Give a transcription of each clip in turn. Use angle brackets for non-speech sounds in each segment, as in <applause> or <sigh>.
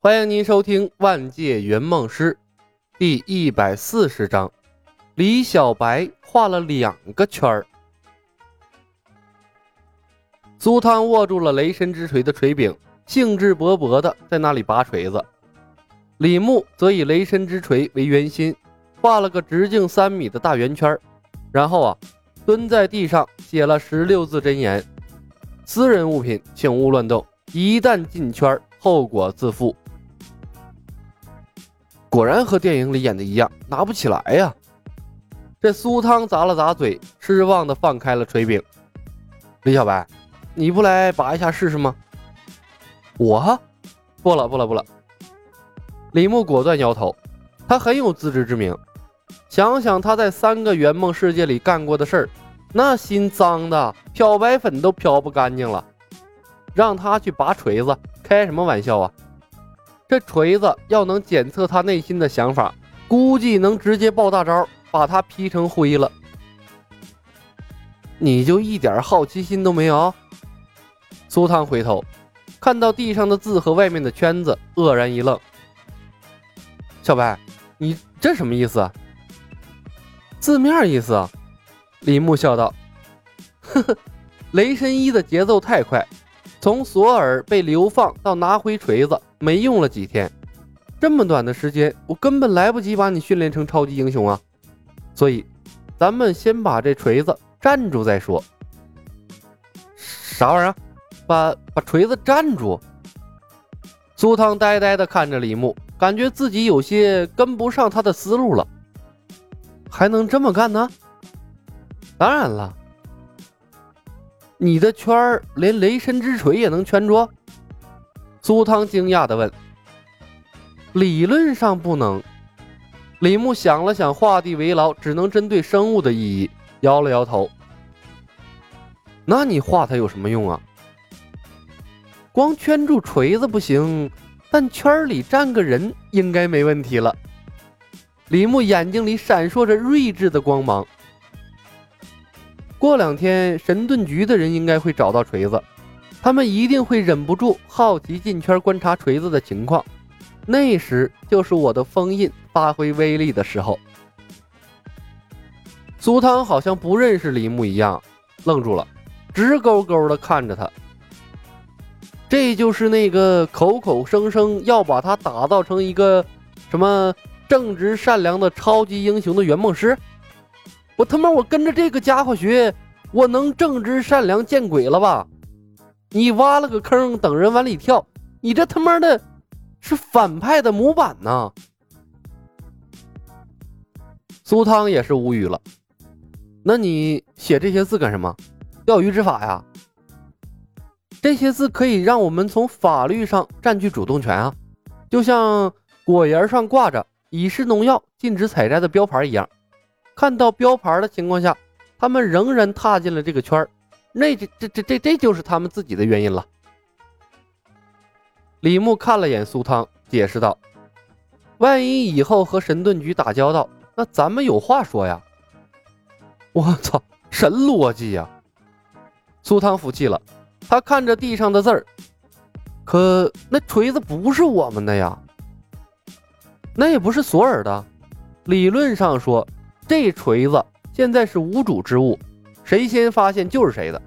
欢迎您收听《万界圆梦师》第一百四十章。李小白画了两个圈儿。苏汤握住了雷神之锤的锤柄，兴致勃勃的在那里拔锤子。李牧则以雷神之锤为圆心，画了个直径三米的大圆圈然后啊，蹲在地上写了十六字真言：“私人物品，请勿乱动，一旦进圈，后果自负。”果然和电影里演的一样，拿不起来呀！这苏汤咂了咂嘴，失望的放开了锤柄。李小白，你不来拔一下试试吗？我，不了不了不了。李牧果断摇头，他很有自知之明。想想他在三个圆梦世界里干过的事儿，那心脏的漂白粉都漂不干净了。让他去拔锤子，开什么玩笑啊！这锤子要能检测他内心的想法，估计能直接爆大招，把他劈成灰了。你就一点好奇心都没有？苏汤回头看到地上的字和外面的圈子，愕然一愣。小白，你这什么意思？字面意思。李牧笑道：“呵呵，雷神一的节奏太快。”从索尔被流放到拿回锤子，没用了几天，这么短的时间，我根本来不及把你训练成超级英雄啊！所以，咱们先把这锤子站住再说。啥玩意儿？把把锤子站住？苏汤呆呆地看着李牧，感觉自己有些跟不上他的思路了。还能这么干呢？当然了。你的圈儿连雷神之锤也能圈住？苏汤惊讶地问。理论上不能。李牧想了想，画地为牢只能针对生物的意义，摇了摇头。那你画它有什么用啊？光圈住锤子不行，但圈里站个人应该没问题了。李牧眼睛里闪烁着睿智的光芒。过两天，神盾局的人应该会找到锤子，他们一定会忍不住好奇进圈观察锤子的情况。那时就是我的封印发挥威力的时候。苏汤好像不认识李牧一样，愣住了，直勾勾的看着他。这就是那个口口声声要把他打造成一个什么正直善良的超级英雄的圆梦师。我他妈，我跟着这个家伙学，我能正直善良见鬼了吧？你挖了个坑，等人往里跳，你这他妈的是反派的模板呢！苏汤也是无语了。那你写这些字干什么？钓鱼执法呀？这些字可以让我们从法律上占据主动权啊，就像果园上挂着已是农药禁止采摘的标牌一样。看到标牌的情况下，他们仍然踏进了这个圈儿，那这这这这这就是他们自己的原因了。李牧看了眼苏汤，解释道：“万一以后和神盾局打交道，那咱们有话说呀。<laughs> ”我操，神逻辑呀！苏汤服气了，他看着地上的字儿，可那锤子不是我们的呀，那也不是索尔的，理论上说。这锤子现在是无主之物，谁先发现就是谁的。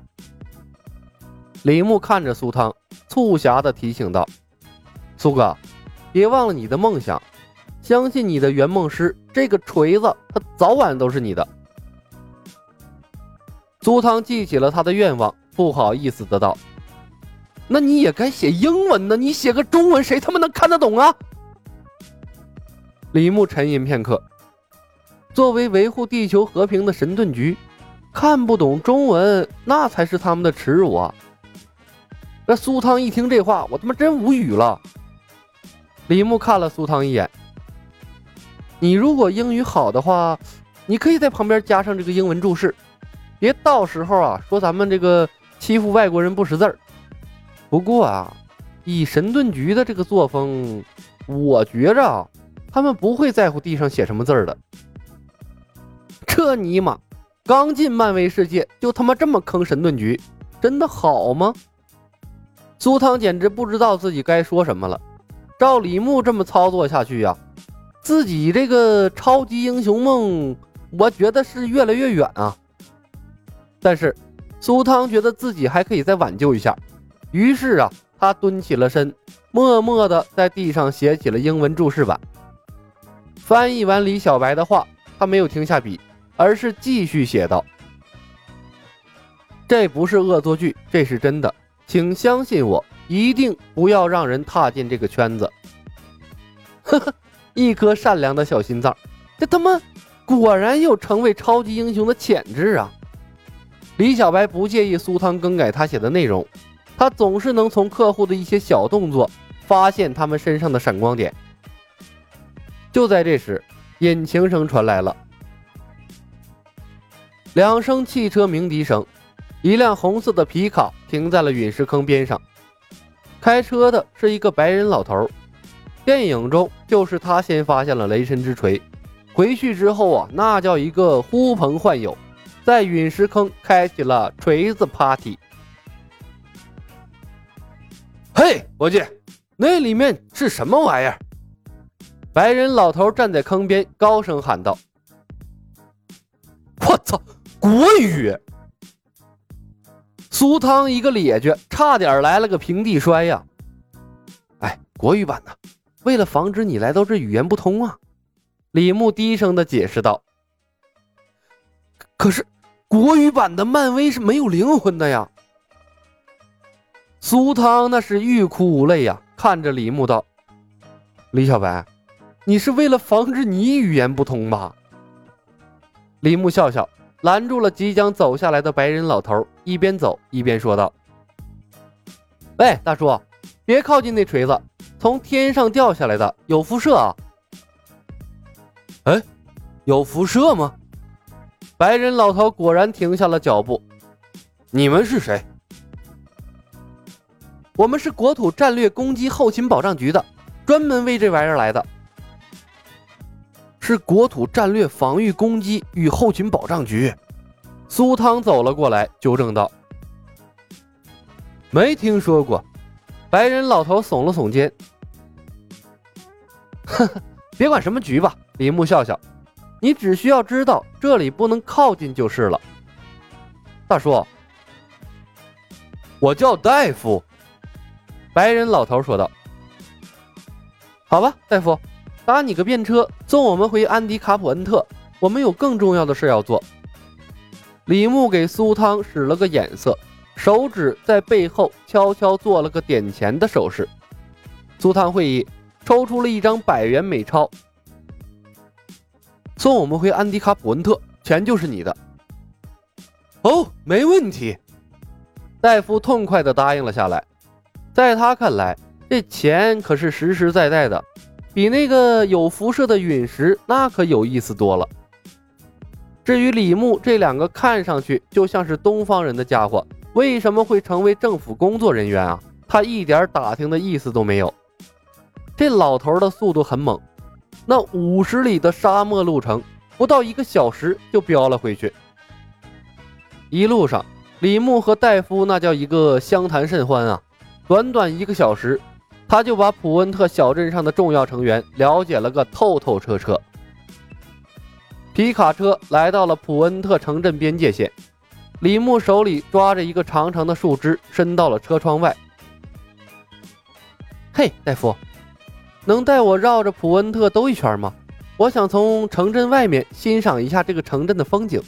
李牧看着苏汤，促狭的提醒道：“苏哥，别忘了你的梦想，相信你的圆梦师，这个锤子它早晚都是你的。”苏汤记起了他的愿望，不好意思的道：“那你也该写英文呢，你写个中文，谁他妈能看得懂啊？”李牧沉吟片刻。作为维护地球和平的神盾局，看不懂中文，那才是他们的耻辱啊！这苏汤一听这话，我他妈真无语了。李牧看了苏汤一眼：“你如果英语好的话，你可以在旁边加上这个英文注释，别到时候啊说咱们这个欺负外国人不识字儿。不过啊，以神盾局的这个作风，我觉着啊，他们不会在乎地上写什么字儿的。”这尼玛，刚进漫威世界就他妈这么坑神盾局，真的好吗？苏汤简直不知道自己该说什么了。照李牧这么操作下去呀，自己这个超级英雄梦，我觉得是越来越远啊。但是苏汤觉得自己还可以再挽救一下，于是啊，他蹲起了身，默默地在地上写起了英文注释版。翻译完李小白的话，他没有停下笔，而是继续写道：“这不是恶作剧，这是真的，请相信我。”一定不要让人踏进这个圈子。<laughs> 呵呵，一颗善良的小心脏，这他妈果然有成为超级英雄的潜质啊！李小白不介意苏汤更改他写的内容，他总是能从客户的一些小动作发现他们身上的闪光点。就在这时，引擎声传来了，两声汽车鸣笛声，一辆红色的皮卡停在了陨石坑边上。开车的是一个白人老头，电影中就是他先发现了雷神之锤，回去之后啊，那叫一个呼朋唤友，在陨石坑开启了锤子 party。嘿，伙计，那里面是什么玩意儿？白人老头站在坑边，高声喊道：“我操，国语！”苏汤一个咧蹶，差点来了个平地摔呀！哎，国语版的，为了防止你来到这语言不通啊，李牧低声的解释道。可是，国语版的漫威是没有灵魂的呀！苏汤那是欲哭无泪呀，看着李牧道：“李小白，你是为了防止你语言不通吧？”李牧笑笑。拦住了即将走下来的白人老头，一边走一边说道：“喂，大叔，别靠近那锤子，从天上掉下来的，有辐射啊！”“哎，有辐射吗？”白人老头果然停下了脚步。“你们是谁？”“我们是国土战略攻击后勤保障局的，专门为这玩意儿来的。”是国土战略防御攻击与后勤保障局。苏汤走了过来，纠正道：“没听说过。”白人老头耸了耸肩：“ <laughs> 呵呵，别管什么局吧。”李牧笑笑：“你只需要知道这里不能靠近就是了。”大叔，我叫大夫。”白人老头说道。“好吧，大夫。”打你个便车，送我们回安迪卡普恩特。我们有更重要的事要做。李牧给苏汤使了个眼色，手指在背后悄悄做了个点钱的手势。苏汤会意，抽出了一张百元美钞，送我们回安迪卡普恩特，钱就是你的。哦，没问题。戴夫痛快地答应了下来。在他看来，这钱可是实实在在的。比那个有辐射的陨石那可有意思多了。至于李牧这两个看上去就像是东方人的家伙，为什么会成为政府工作人员啊？他一点打听的意思都没有。这老头的速度很猛，那五十里的沙漠路程不到一个小时就飙了回去。一路上，李牧和戴夫那叫一个相谈甚欢啊，短短一个小时。他就把普恩特小镇上的重要成员了解了个透透彻彻。皮卡车来到了普恩特城镇边界线，李牧手里抓着一个长长的树枝，伸到了车窗外。嘿，大夫，能带我绕着普恩特兜一圈吗？我想从城镇外面欣赏一下这个城镇的风景。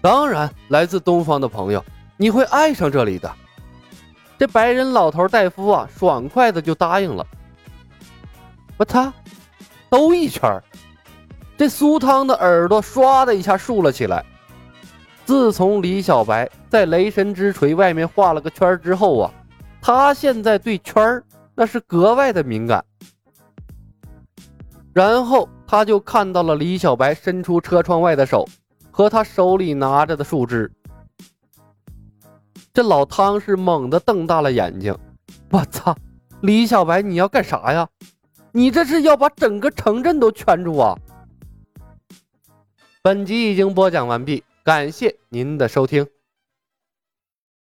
当然，来自东方的朋友，你会爱上这里的。这白人老头戴夫啊，爽快的就答应了。我操，兜一圈这苏汤的耳朵唰的一下竖了起来。自从李小白在雷神之锤外面画了个圈之后啊，他现在对圈那是格外的敏感。然后他就看到了李小白伸出车窗外的手，和他手里拿着的树枝。这老汤是猛地瞪大了眼睛，我操！李小白，你要干啥呀？你这是要把整个城镇都圈住啊！本集已经播讲完毕，感谢您的收听。